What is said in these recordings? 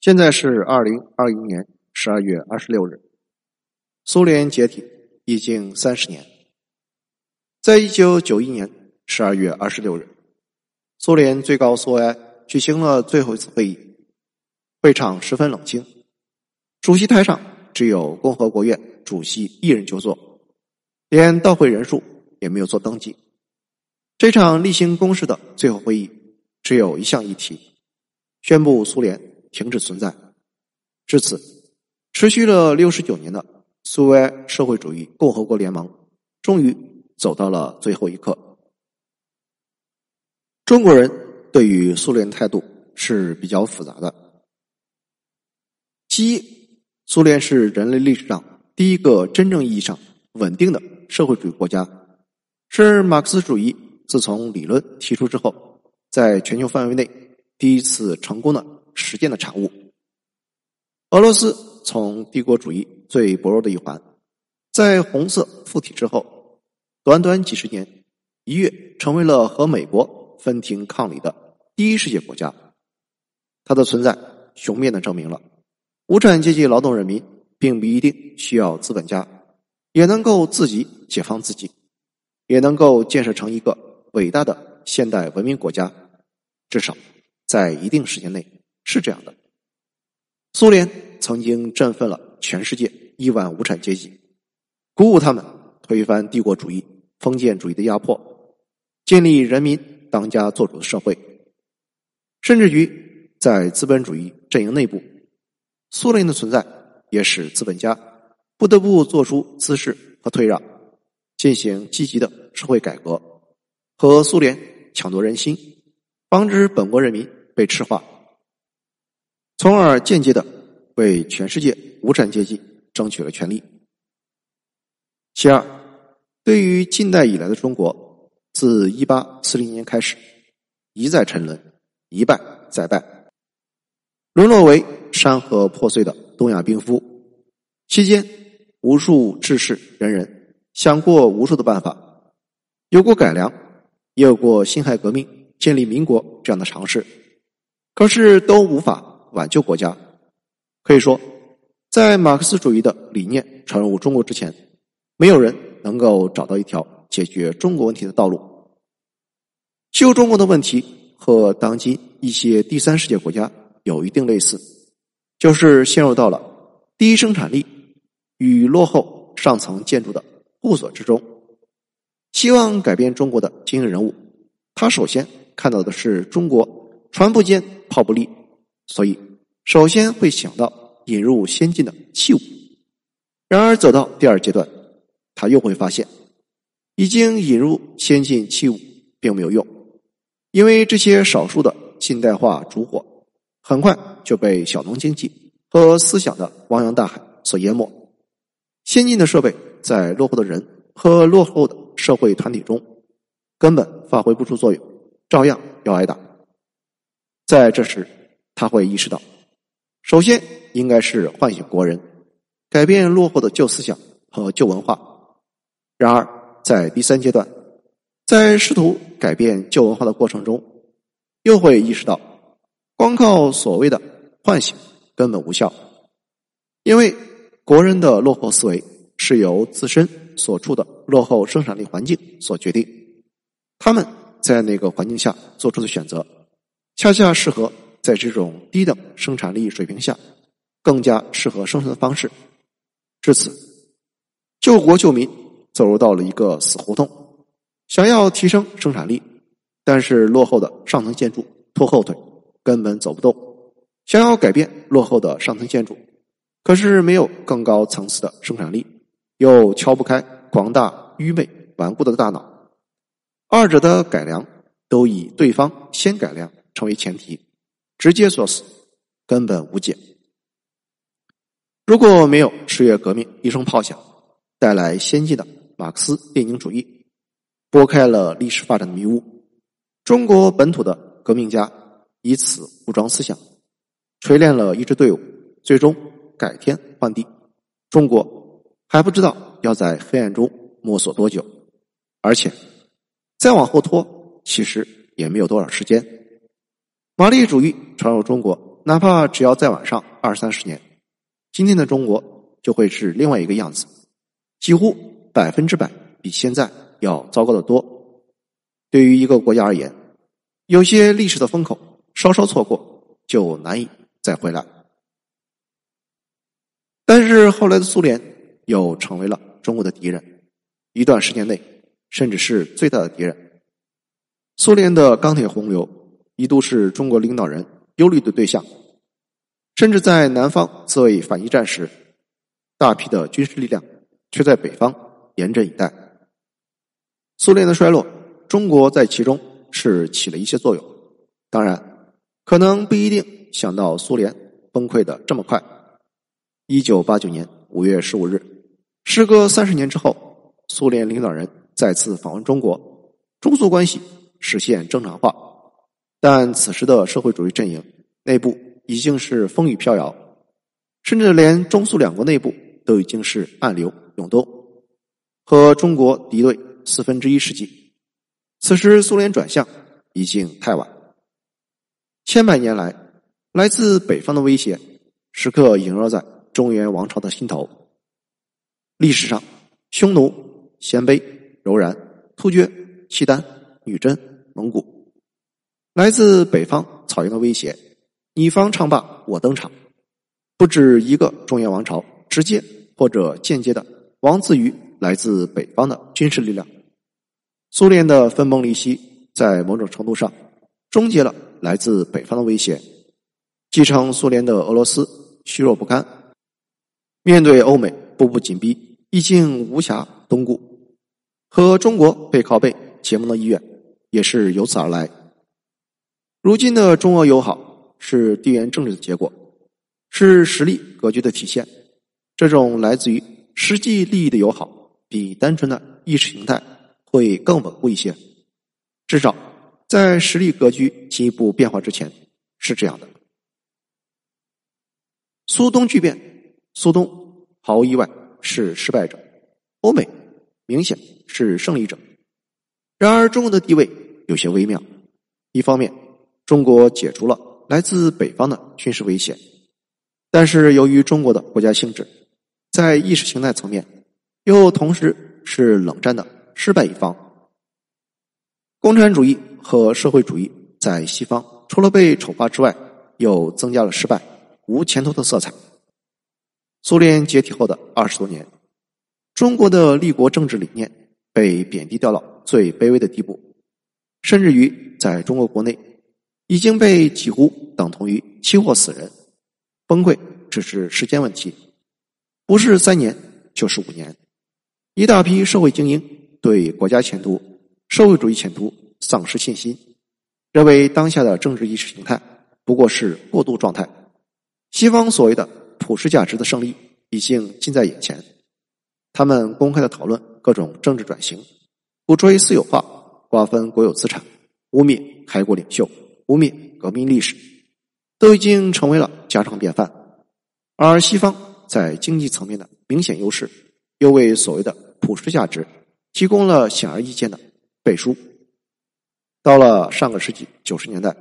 现在是二零二一年十二月二十六日，苏联解体已经三十年。在一九九一年十二月二十六日，苏联最高苏维埃举行了最后一次会议，会场十分冷清，主席台上只有共和国院主席一人就坐，连到会人数也没有做登记。这场例行公事的最后会议只有一项议题：宣布苏联。停止存在。至此，持续了六十九年的苏维埃社会主义共和国联盟终于走到了最后一刻。中国人对于苏联态度是比较复杂的。其一，苏联是人类历史上第一个真正意义上稳定的社会主义国家，是马克思主义自从理论提出之后，在全球范围内第一次成功的。实践的产物。俄罗斯从帝国主义最薄弱的一环，在红色附体之后，短短几十年，一跃成为了和美国分庭抗礼的第一世界国家。它的存在，雄辩的证明了无产阶级劳动人民并不一定需要资本家，也能够自己解放自己，也能够建设成一个伟大的现代文明国家。至少在一定时间内。是这样的，苏联曾经振奋了全世界亿万无产阶级，鼓舞他们推翻帝国主义、封建主义的压迫，建立人民当家作主的社会。甚至于在资本主义阵营内部，苏联的存在也使资本家不得不做出姿势和退让，进行积极的社会改革，和苏联抢夺人心，防止本国人民被赤化。从而间接的为全世界无产阶级争取了权利。其二，对于近代以来的中国，自一八四零年开始，一再沉沦，一败再败，沦落为山河破碎的东亚病夫。期间，无数志士仁人想过无数的办法，有过改良，也有过辛亥革命、建立民国这样的尝试，可是都无法。挽救国家，可以说，在马克思主义的理念传入中国之前，没有人能够找到一条解决中国问题的道路。旧中国的问题和当今一些第三世界国家有一定类似，就是陷入到了低生产力与落后上层建筑的互锁之中。希望改变中国的精英人物，他首先看到的是中国船不坚炮不利，所以。首先会想到引入先进的器物，然而走到第二阶段，他又会发现，已经引入先进器物并没有用，因为这些少数的近代化烛火，很快就被小农经济和思想的汪洋大海所淹没。先进的设备在落后的人和落后的社会团体中，根本发挥不出作用，照样要挨打。在这时，他会意识到。首先，应该是唤醒国人，改变落后的旧思想和旧文化。然而，在第三阶段，在试图改变旧文化的过程中，又会意识到，光靠所谓的唤醒根本无效，因为国人的落后思维是由自身所处的落后生产力环境所决定，他们在那个环境下做出的选择，恰恰适合。在这种低等生产力水平下，更加适合生存的方式。至此，救国救民走入到了一个死胡同。想要提升生产力，但是落后的上层建筑拖后腿，根本走不动。想要改变落后的上层建筑，可是没有更高层次的生产力，又敲不开广大愚昧顽固的大脑。二者的改良都以对方先改良成为前提。直接作死，根本无解。如果没有十月革命一声炮响，带来先进的马克思列宁主义，拨开了历史发展的迷雾，中国本土的革命家以此武装思想，锤炼了一支队伍，最终改天换地，中国还不知道要在黑暗中摸索多久，而且再往后拖，其实也没有多少时间。马列主义传入中国，哪怕只要再晚上二三十年，今天的中国就会是另外一个样子，几乎百分之百比现在要糟糕的多。对于一个国家而言，有些历史的风口稍稍错过，就难以再回来。但是后来的苏联又成为了中国的敌人，一段时间内甚至是最大的敌人。苏联的钢铁洪流一度是中国领导人忧虑的对象，甚至在南方自卫反一战时，大批的军事力量却在北方严阵以待。苏联的衰落，中国在其中是起了一些作用，当然可能不一定想到苏联崩溃的这么快。一九八九年五月十五日，时隔三十年之后，苏联领导人再次访问中国，中苏关系实现正常化。但此时的社会主义阵营内部已经是风雨飘摇，甚至连中苏两国内部都已经是暗流涌动，和中国敌对四分之一世纪。此时苏联转向已经太晚，千百年来来自北方的威胁时刻萦绕在。中原王朝的心头，历史上，匈奴、鲜卑、柔然、突厥、契丹、女真、蒙古，来自北方草原的威胁，你方唱罢我登场，不止一个中原王朝直接或者间接的亡自于来自北方的军事力量。苏联的分崩离析，在某种程度上终结了来自北方的威胁，继承苏联的俄罗斯虚弱不堪。面对欧美步步紧逼，已经无暇东顾，和中国背靠背结盟的意愿也是由此而来。如今的中俄友好是地缘政治的结果，是实力格局的体现。这种来自于实际利益的友好，比单纯的意识形态会更稳固一些。至少在实力格局进一步变化之前是这样的。苏东巨变。苏东毫无意外是失败者，欧美明显是胜利者。然而，中国的地位有些微妙。一方面，中国解除了来自北方的军事威胁，但是由于中国的国家性质，在意识形态层面又同时是冷战的失败一方。共产主义和社会主义在西方除了被丑化之外，又增加了失败、无前途的色彩。苏联解体后的二十多年，中国的立国政治理念被贬低到了最卑微的地步，甚至于在中国国内已经被几乎等同于期货死人，崩溃只是时间问题，不是三年就是五年。一大批社会精英对国家前途、社会主义前途丧失信心，认为当下的政治意识形态不过是过渡状态，西方所谓的。普世价值的胜利已经近在眼前，他们公开的讨论各种政治转型，鼓吹私有化、瓜分国有资产、污蔑开国领袖、污蔑革命历史，都已经成为了家常便饭。而西方在经济层面的明显优势，又为所谓的普世价值提供了显而易见的背书。到了上个世纪九十年代，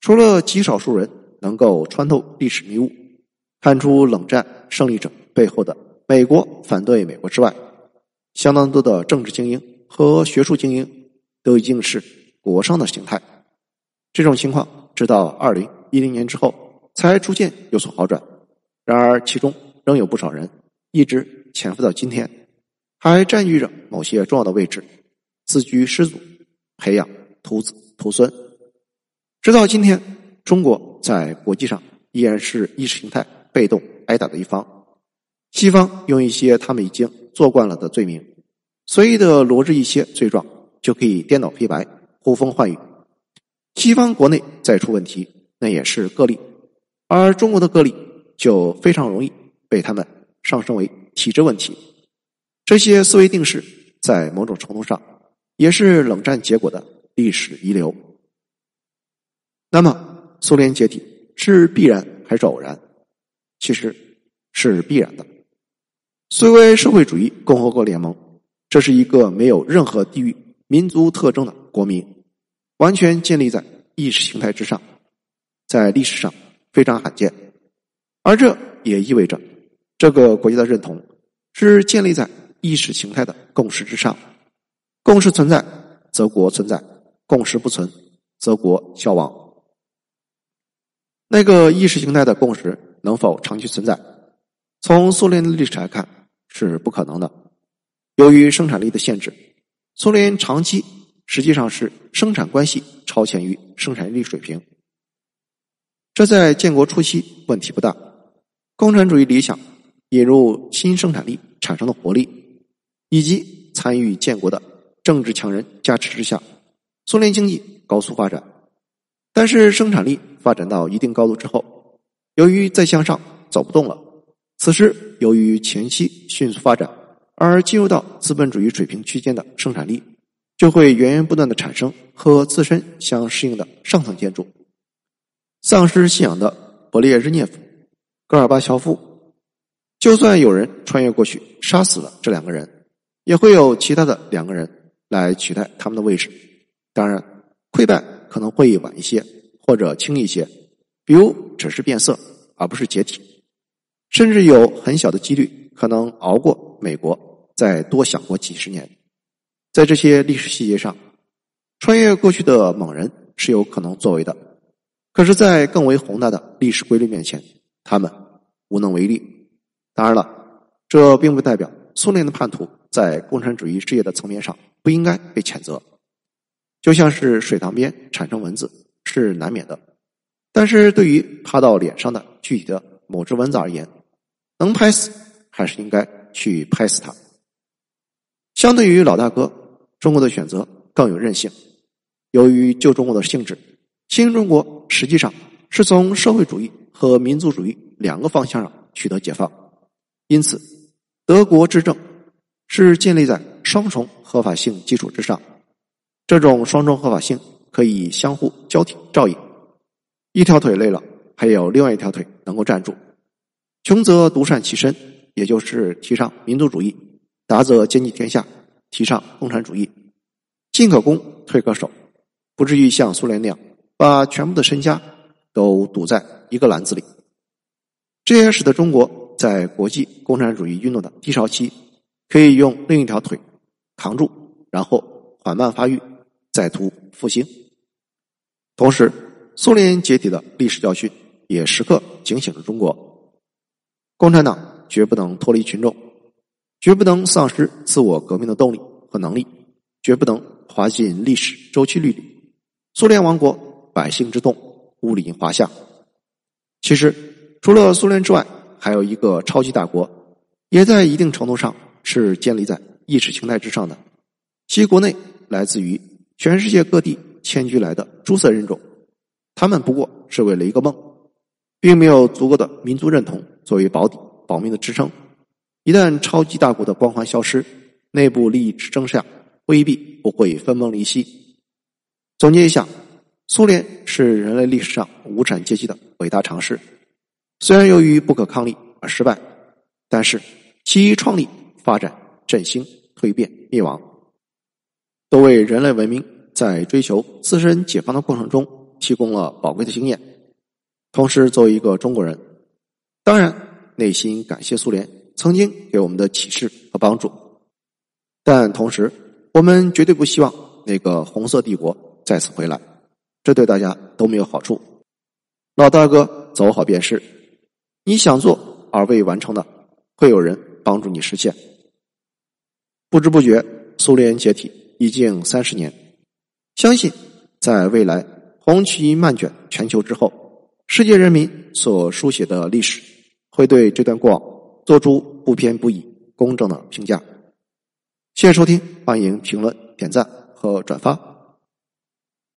除了极少数人能够穿透历史迷雾。看出冷战胜利者背后的美国反对美国之外，相当多的政治精英和学术精英都已经是国商的形态。这种情况直到二零一零年之后才逐渐有所好转。然而，其中仍有不少人一直潜伏到今天，还占据着某些重要的位置，自居师祖，培养徒子徒孙。直到今天，中国在国际上依然是意识形态。被动挨打的一方，西方用一些他们已经做惯了的罪名，随意的罗织一些罪状，就可以颠倒黑白、呼风唤雨。西方国内再出问题，那也是个例，而中国的个例就非常容易被他们上升为体制问题。这些思维定式在某种程度上也是冷战结果的历史遗留。那么，苏联解体是必然还是偶然？其实是必然的。虽为社会主义共和国联盟，这是一个没有任何地域、民族特征的国民，完全建立在意识形态之上。在历史上，非常罕见，而这也意味着这个国家的认同是建立在意识形态的共识之上。共识存在，则国存在；共识不存，则国消亡。那个意识形态的共识能否长期存在？从苏联的历史来看，是不可能的。由于生产力的限制，苏联长期实际上是生产关系超前于生产力水平。这在建国初期问题不大。共产主义理想引入新生产力产生的活力，以及参与建国的政治强人加持之下，苏联经济高速发展。但是生产力发展到一定高度之后，由于再向上走不动了，此时由于前期迅速发展而进入到资本主义水平区间的生产力，就会源源不断的产生和自身相适应的上层建筑。丧失信仰的勃列日涅夫、戈尔巴乔夫，就算有人穿越过去杀死了这两个人，也会有其他的两个人来取代他们的位置。当然，溃败可能会晚一些或者轻一些，比如只是变色而不是解体，甚至有很小的几率可能熬过美国再多想过几十年。在这些历史细节上，穿越过去的猛人是有可能作为的。可是，在更为宏大的历史规律面前，他们无能为力。当然了，这并不代表苏联的叛徒在共产主义事业的层面上不应该被谴责。就像是水塘边产生蚊子是难免的，但是对于趴到脸上的具体的某只蚊子而言，能拍死还是应该去拍死它。相对于老大哥，中国的选择更有韧性。由于旧中国的性质。新中国实际上是从社会主义和民族主义两个方向上取得解放，因此，德国执政是建立在双重合法性基础之上。这种双重合法性可以相互交替照应，一条腿累了，还有另外一条腿能够站住。穷则独善其身，也就是提倡民族主义；达则兼济天下，提倡共产主义。进可攻，退可守，不至于像苏联那样。把全部的身家都赌在一个篮子里，这也使得中国在国际共产主义运动的低潮期，可以用另一条腿扛住，然后缓慢发育，再图复兴。同时，苏联解体的历史教训也时刻警醒着中国：共产党绝不能脱离群众，绝不能丧失自我革命的动力和能力，绝不能滑进历史周期率里。苏联王国。百姓之动，物理华夏。其实，除了苏联之外，还有一个超级大国，也在一定程度上是建立在意识形态之上的。其国内来自于全世界各地迁居来的诸色人种，他们不过是为了一个梦，并没有足够的民族认同作为保底保命的支撑。一旦超级大国的光环消失，内部利益之争下，未必不会分崩离析。总结一下。苏联是人类历史上无产阶级的伟大尝试，虽然由于不可抗力而失败，但是其创立、发展、振兴、蜕变、灭亡，都为人类文明在追求自身解放的过程中提供了宝贵的经验。同时，作为一个中国人，当然内心感谢苏联曾经给我们的启示和帮助，但同时，我们绝对不希望那个红色帝国再次回来。这对大家都没有好处。老大哥走好便是，你想做而未完成的，会有人帮助你实现。不知不觉，苏联解体已经三十年。相信在未来红旗漫卷全球之后，世界人民所书写的历史，会对这段过往做出不偏不倚、公正的评价。谢谢收听，欢迎评论、点赞和转发。